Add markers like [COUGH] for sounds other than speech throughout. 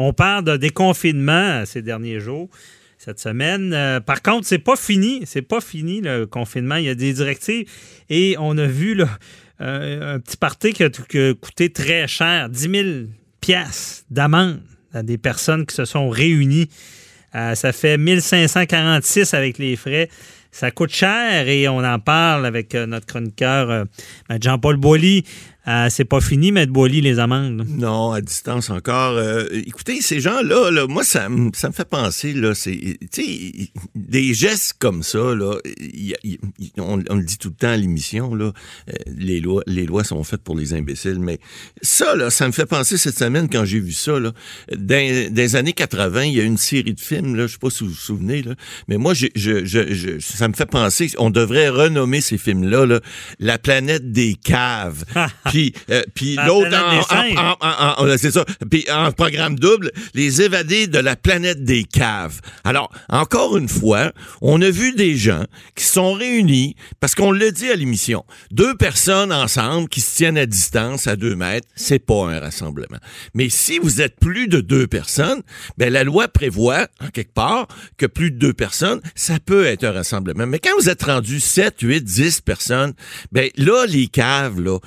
On parle de déconfinement ces derniers jours, cette semaine. Euh, par contre, c'est pas fini. C'est pas fini le confinement. Il y a des directives et on a vu euh, un petit parti qui a, coûté très cher, 10 000 pièces d'amende à des personnes qui se sont réunies. Euh, ça fait 1546 avec les frais. Ça coûte cher et on en parle avec notre chroniqueur Jean-Paul Boilly. Euh, c'est pas fini, mettre Boilly, les amendes. Non, à distance encore. Euh, écoutez, ces gens-là, là, moi, ça, me- ça me fait penser, là, c'est, tu sais, des gestes comme ça, là, y- y- y- on, on le dit tout le temps à l'émission, là, euh, les lois, les lois sont faites pour les imbéciles, mais ça, là, ça me fait penser cette semaine quand j'ai vu ça, là, dans, les années 80, il y a une série de films, là, je sais pas si vous vous souvenez, là, mais moi, je, je, je, je- ça me fait penser, on devrait renommer ces films-là, là, La planète des caves. puis, [LAUGHS] euh, puis La l'autre, en- c'est ça. Puis en programme double, les évadés de la planète des caves. Alors, encore une fois, on a vu des gens qui se sont réunis, parce qu'on le dit à l'émission, deux personnes ensemble qui se tiennent à distance, à deux mètres, c'est pas un rassemblement. Mais si vous êtes plus de deux personnes, ben la loi prévoit, en quelque part, que plus de deux personnes, ça peut être un rassemblement. Mais quand vous êtes rendu 7, 8, 10 personnes, ben là, les caves, là,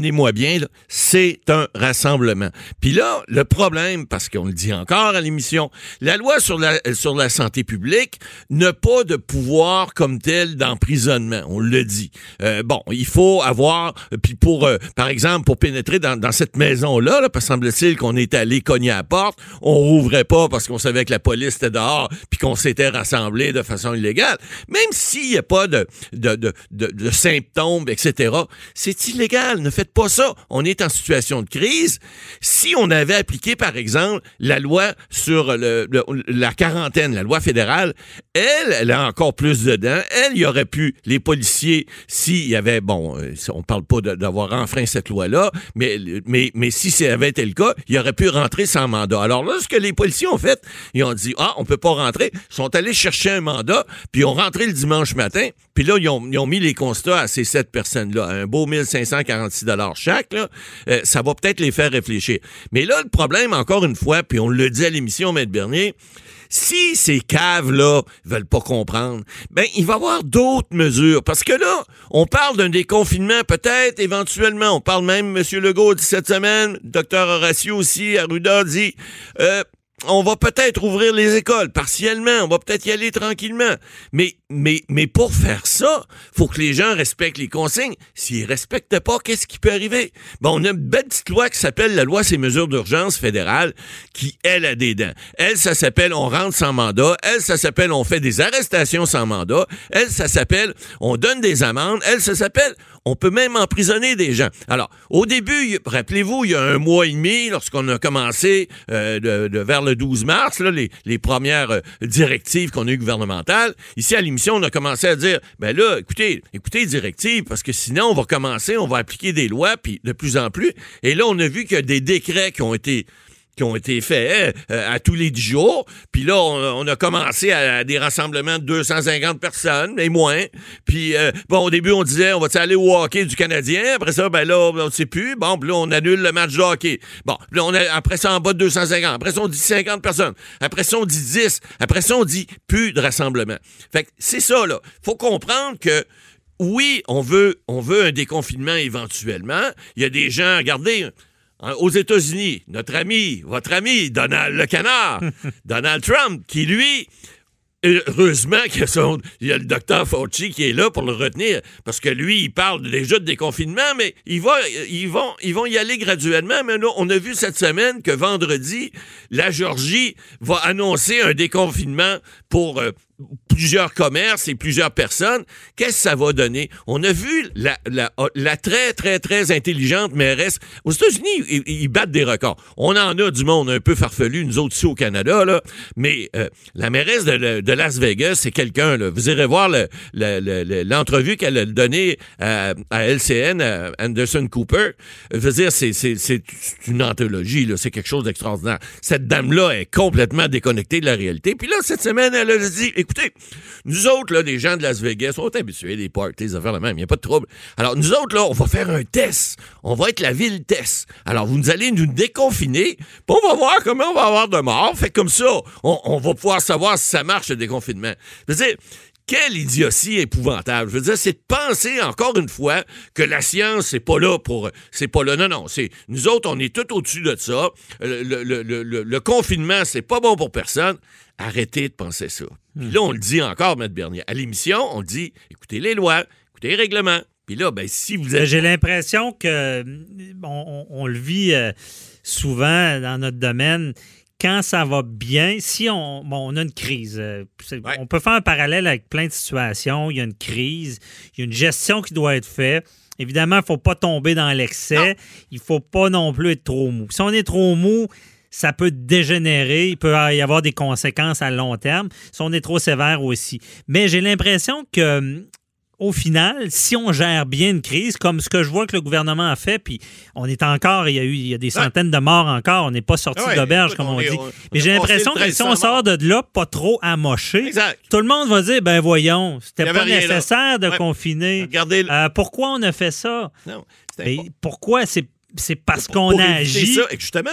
comprenez-moi bien, c'est un rassemblement. Puis là, le problème, parce qu'on le dit encore à l'émission, la loi sur la, sur la santé publique n'a pas de pouvoir comme tel d'emprisonnement. On le dit. Euh, bon, il faut avoir, puis pour, euh, par exemple, pour pénétrer dans, cette maison-là, là, semble-t-il qu'on est allé cogner à la porte, on rouvrait pas parce qu'on savait que la police était dehors, puis qu'on s'était rassemblés de façon illégale. Même s'il n'y a pas de, de, de, de, de symptômes, etc., c'est illégal. Ne faites pas ça. On est en situation de crise. Si on avait appliqué, par exemple, la loi sur la quarantaine, la loi fédérale, elle, elle a encore plus dedans. Elle, il y aurait pu, les policiers, s'il y avait, bon, euh, on parle pas d'avoir enfreint cette loi-là, mais, mais, mais si ça avait été le cas, il aurait pu rentrer sans mandat. Alors là, ce que les policiers ont fait, ils ont dit, ah, on peut pas rentrer. Ils sont allés chercher un mandat, puis ils ont rentré le dimanche matin, puis là, ils ont, ils ont mis les constats à ces sept personnes-là, un beau 1546 chaque, Euh, ça va peut-être les faire réfléchir. Mais là, le problème, encore une fois, puis on le dit à l'émission, Maître Bernier, si ces caves-là veulent pas comprendre, ben, il va y avoir d'autres mesures. Parce que là, on parle d'un déconfinement, peut-être, éventuellement. On parle même, M. Legault dit cette semaine, Dr. Horacio aussi, Arruda dit, euh, on va peut-être ouvrir les écoles partiellement, on va peut-être y aller tranquillement. Mais, mais, mais pour faire ça, faut que les gens respectent les consignes. S'ils respectent pas, qu'est-ce qui peut arriver? Bon, on a une belle petite loi qui s'appelle la loi ces mesures d'urgence fédérale, qui, elle, a des dents. Elle, ça s'appelle on rentre sans mandat. Elle, ça s'appelle on fait des arrestations sans mandat. Elle, ça s'appelle on donne des amendes. Elle, ça s'appelle on peut même emprisonner des gens. Alors, au début, rappelez-vous, il y a un mois et demi, lorsqu'on a commencé euh, vers le 12 mars, les, premières euh, directives qu'on a eues gouvernementales, ici à l'émission, on a commencé à dire, ben là, écoutez, écoutez directives, parce que sinon, on va commencer, on va appliquer des lois, puis de plus en plus. Et là, on a vu qu'il y a des décrets qui ont été ont été faits euh, à tous les dix jours. Puis là, on, a commencé à, des rassemblements de 250 personnes, mais moins. Puis, euh, bon, au début, on disait, on va aller au hockey du Canadien? Après ça, ben là, on ne sait plus. Bon, puis là, on annule le match de hockey. Bon, puis là, on après ça, en bas de 250. Après ça, on dit 50 personnes. Après ça, on dit 10. Après ça, on dit plus de rassemblement. Fait que c'est ça, là. faut comprendre que oui, on veut, on veut un déconfinement éventuellement. Il y a des gens, regardez, hein, aux États-Unis, notre ami, votre ami, Donald le Canard, [LAUGHS] Donald Trump, qui lui, heureusement qu'il y a, le docteur Fauci qui est là pour le retenir, parce que lui, il parle déjà de déconfinement, mais il va, ils, vont, ils vont y aller graduellement. Mais là, on a vu cette semaine que vendredi, la Georgie va annoncer un déconfinement pour... plusieurs commerces et plusieurs personnes, qu'est-ce que ça va donner? On a vu la, la, la très, très, très intelligente mairesse. Aux États-Unis, ils, battent des records. On en a du monde un peu farfelu, nous autres ici au Canada, là. Mais euh, la mairesse de, de Las Vegas, c'est quelqu'un. Vous irez voir le- le- le- le- l'entrevue qu'elle a donnée à, à LCN, à Anderson Cooper. Je veux dire, c'est une anthologie. C'est quelque chose d'extraordinaire. Cette dame-là est complètement déconnectée de la réalité. Puis là, cette semaine, elle a dit, écoutez, nous autres, là, des gens de Las Vegas, on est habitués des parties, des affaires la même, il n'y a pas de trouble. Alors, nous autres, là, on va faire un test. On va être la ville test. Alors, vous allez nous déconfiner, puis on va voir comment on va avoir de morts. Fait comme ça, on, on va pouvoir savoir si ça marche, le déconfinement. Je veux dire, quelle idiotie épouvantable. Je veux dire, c'est de penser encore une fois que la science, c'est pas là pour. C'est pas là. Non, non. C'est, nous autres, on est tout au-dessus de ça. Le, le- le- le- le- le confinement, c'est pas bon pour personne. Arrêtez de penser ça. Puis là, on le dit encore, M. Bernier. À l'émission, on dit écoutez les lois, écoutez les règlements. Puis là, ben, si vous êtes. J'ai l'impression que on, on- on le vit euh, souvent dans notre domaine. Quand ça va bien, si on, bon, on a une crise, euh, Ouais. on peut faire un parallèle avec plein de situations. Il y a une crise, il y a une gestion qui doit être faite. Évidemment, il ne faut pas tomber dans l'excès. Il ne faut pas non plus être trop mou. Si on est trop mou, ça peut dégénérer. Il peut y avoir des conséquences à long terme. Si on est trop sévère aussi. Mais j'ai l'impression que hum, au final, si on gère bien une crise, comme ce que je vois que le gouvernement a fait, puis on est encore, il y a eu il y a des centaines de morts encore, on n'est pas sorti Ouais, d'auberge, comme on dit. on- Mais j'ai l'impression que si on 1300 sort de là, pas trop amoché, Exact. tout le monde va dire, ben voyons, c'était pas là. nécessaire de Ouais. confiner. Regardez. le- Euh, pourquoi on a fait ça? non, pas- pourquoi? C'est c'est parce qu'on a agi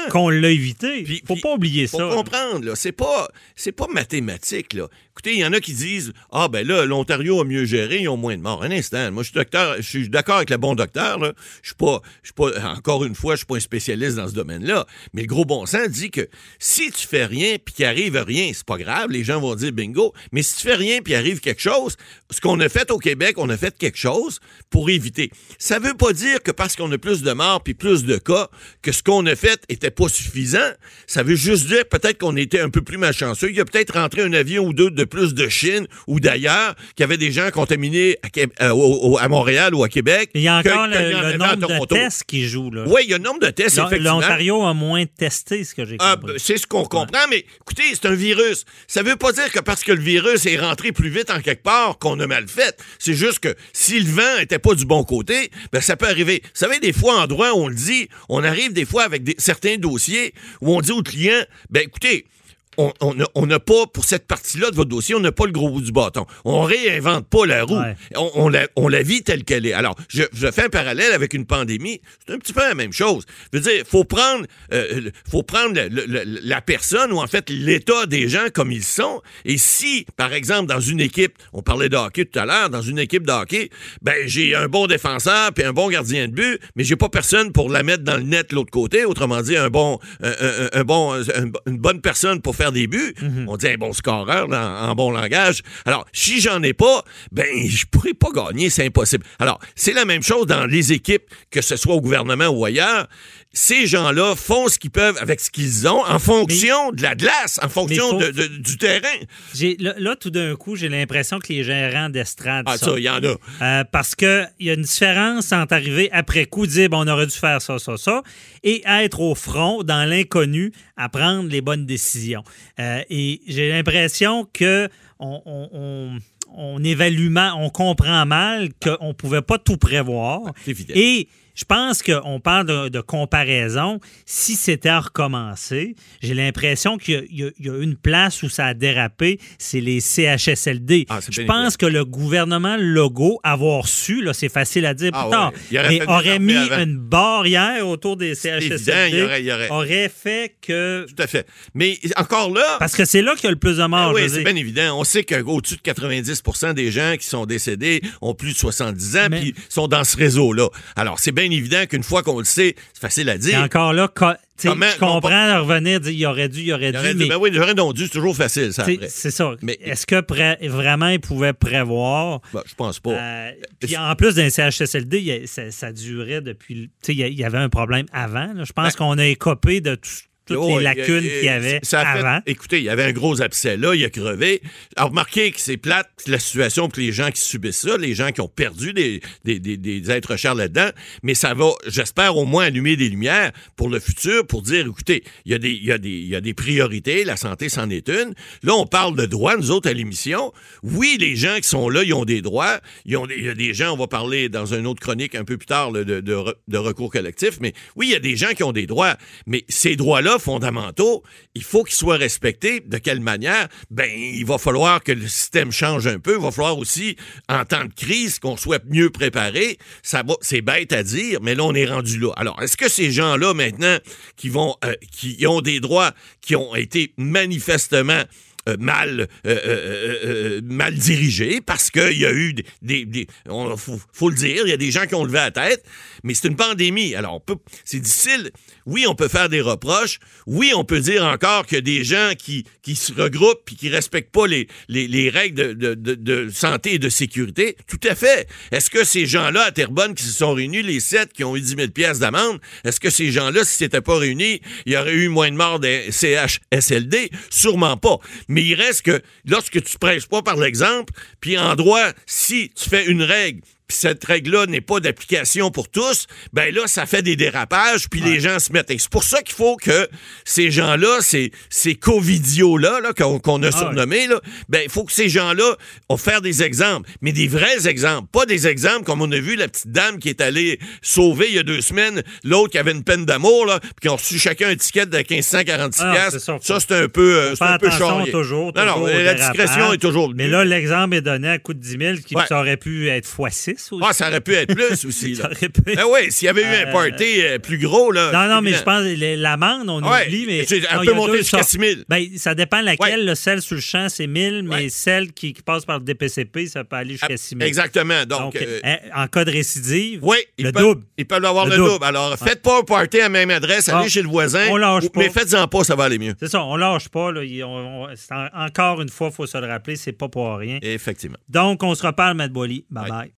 qu'on l'a évité. Puis- faut puis- pas oublier faut ça. comprendre, là, c'est pas, c'est pas mathématique, là. Écoutez, il y en a qui disent, ah, ben là, l'Ontario a mieux géré, ils ont moins de morts. Un instant, moi, je suis docteur, je suis d'accord avec le bon docteur, là. Je suis pas, je suis pas, encore une fois, je suis pas un spécialiste dans ce domaine-là. Mais le gros bon sens dit que si tu fais rien puis qu'il arrive rien, c'est pas grave, les gens vont dire bingo. Mais si tu fais rien puis il arrive quelque chose, ce qu'on a fait au Québec, on a fait quelque chose pour éviter. Ça veut pas dire que parce qu'on a plus de morts puis plus de cas, que ce qu'on a fait était pas suffisant. Ça veut juste dire peut-être qu'on était un peu plus malchanceux. Il y a peut-être rentré un avion ou deux de plus de Chine ou d'ailleurs, qu'il y avait des gens contaminés à, euh, à Montréal ou à Québec. Il y a encore le, le nombre de tests qui jouent. là. Oui, il y a un nombre de tests, effectivement. L'Ontario a moins testé, ce que j'ai Ah, compris. ben, c'est ce qu'on comprend, mais écoutez, c'est un virus. Ça veut pas dire que parce que le virus est rentré plus vite en quelque part qu'on a mal fait. C'est juste que si le vent était pas du bon côté, ben ça peut arriver. Vous savez, des fois, en droit, on le on arrive des fois avec certains dossiers où on dit au client, ben écoutez, on- n'a on pas, pour cette partie-là de votre dossier, on n'a pas le gros bout du bâton. On réinvente pas la roue. Ouais. On, on la, on la vit telle qu'elle est. Alors, je, je fais un parallèle avec une pandémie. C'est un petit peu la même chose. Je veux dire, faut prendre, euh, faut prendre le- le- le- la personne ou en fait l'état des gens comme ils sont. Et si, par exemple, dans une équipe, on parlait de hockey tout à l'heure, dans une équipe de hockey, ben j'ai un bon défenseur puis un bon gardien de but, mais j'ai pas personne pour la mettre dans le net de l'autre côté. Autrement dit, un bon, un, un- un bon, un- une bonne personne pour faire des buts. On dit un bon scoreur en bon langage. Alors, si j'en ai pas, ben je pourrais pas gagner, c'est impossible. Alors, c'est la même chose dans les équipes, que ce soit au gouvernement ou ailleurs. Ces gens-là font ce qu'ils peuvent avec ce qu'ils ont en fonction de la glace, en fonction faut- de- de- du terrain. Là, là, tout d'un coup, j'ai l'impression que les gérants d'estrade Ah, ça, il y en a. Euh, parce qu'il y a une différence entre arriver après coup, dire bon, on aurait dû faire ça, ça, ça, et être au front, dans l'inconnu, à prendre les bonnes décisions. Euh, et j'ai l'impression que on, on- on- on évalue mal, on comprend mal qu'on ne pouvait pas tout prévoir. C'est évident. Et je pense qu'on parle de, de comparaison. Si c'était à recommencer, j'ai l'impression qu'il y a- y, une place où ça a dérapé, c'est les CHSLD. Ah, je bien pense que le gouvernement Legault, avoir su, là, c'est facile à dire Ah plus tard, ouais. Mais aurait mis avant. une barrière autour des évident, CHSLD, il aurait- il y aurait- aurait fait que... Tout à fait. Mais encore là, Parce que c'est là qu'il y a le plus de morts. Ah oui, c'est bien évident. On sait qu'au-dessus de 90% des gens qui sont décédés ont plus de 70 ans puis sont dans ce réseau-là. Alors, c'est bien évident qu'une fois qu'on le sait, c'est facile à Et dire. encore là, Comment- je comprends de revenir, dire il aurait dû, il aurait Il dû, mais ben oui, j'aurais donc dû, c'est toujours facile, ça, c'est ça. Mais- Est-ce que pré- vraiment il pouvait prévoir? Ben, je pense pas. Euh, puis en plus d'un CHSLD, a- ça, ça durait depuis. Tu sais, il y avait un problème avant. là. Je pense Ben- qu'on a écopé de tout, toutes Oh, les lacunes il- qu'il y avait ça fait- avant. écoutez, il y avait un gros abcès là, il a crevé. Alors, remarquez que c'est plate la situation pour les gens qui subissent ça, les gens qui ont perdu des, des, des- des êtres chers là-dedans, mais ça va, j'espère, au moins allumer des lumières pour le futur, pour dire, écoutez, il y, a des, il, y a des, il y a des priorités, la santé, c'en est une. Là, on parle de droits, nous autres, à l'émission. Oui, les gens qui sont là, ils ont des droits. Ils ont des- il y a des gens, on va parler dans une autre chronique un peu plus tard là, de, de recours collectif, mais oui, il y a des gens qui ont des droits, mais ces droits-là fondamentaux, il faut qu'ils soient respectés. De quelle manière? Ben, il va falloir que le système change un peu. Il va falloir aussi, en temps de crise, qu'on soit mieux préparé. C'est bête à dire, mais là, on est rendu là. Alors, est-ce que ces gens-là, maintenant, qui euh, ont des droits qui ont été manifestement mal, euh, euh, euh, mal dirigé parce qu'il y a eu des. on- faut, le dire, il y a des gens qui ont levé la tête, mais c'est une pandémie. Alors, c'est difficile. Oui, on peut faire des reproches. Oui, on peut dire encore qu'il des gens qui, se regroupent et qui respectent pas les, les, les règles de, santé et de sécurité. Tout à fait. Est-ce que ces gens-là à Terrebonne qui se sont réunis, les sept qui ont eu 10 000 pièces d'amende, est-ce que ces gens-là, s'ils s'étaient pas réunis, il y aurait eu moins de morts des CHSLD? Sûrement pas. Mais il reste que lorsque tu prêches pas par l'exemple, puis en droit, si tu fais une règle, puis cette règle-là n'est pas d'application pour tous, ben là, ça fait des dérapages, puis les gens se mettent. Et c'est pour ça qu'il faut que ces gens-là, ces, ces covidios-là, là, qu'on a Ah surnommés, là, ben il faut que ces gens-là ont faire des exemples, mais des vrais exemples, pas des exemples comme on a vu la petite dame qui est allée sauver il y a deux semaines, l'autre qui avait une peine d'amour, là, puis qui ont reçu chacun un ticket de 1546 Ah, ça, c'est un peu, euh, un peu charrier. toujours, Non, non, la discrétion est toujours Mais là, l'exemple est donné à coût de 10 000, qui Ouais. aurait pu être x6 aussi. Ah, ça aurait pu être plus aussi. [LAUGHS] Ça aurait pu- Ben oui, s'il y avait eu un Euh, party euh, plus gros, là. Non, non, mais je pense que l'amende, on Ouais, oublie, mais. c'est un non, peu il y a monté deux jusqu'à sortes. 6 000. Ben, ça dépend laquelle. Ouais. là, celle sur le champ, c'est 1000, mais Ouais. celle qui, qui passe par le DPCP, ça peut aller jusqu'à 6 000. Exactement. Donc, Donc, euh, en cas de récidive, oui, le ils peuvent, double. Ils peuvent avoir Le le, double. double. Alors, faites pas un party à la même adresse, allez Ah, chez le voisin. on lâche ou- pas. Mais faites-en pas, ça va aller mieux. C'est ça, on lâche pas. Là, on- on- encore une fois, il faut se le rappeler, c'est pas pour rien. Effectivement. Donc, on se reparle, Matt Boily. Bye Ouais. bye.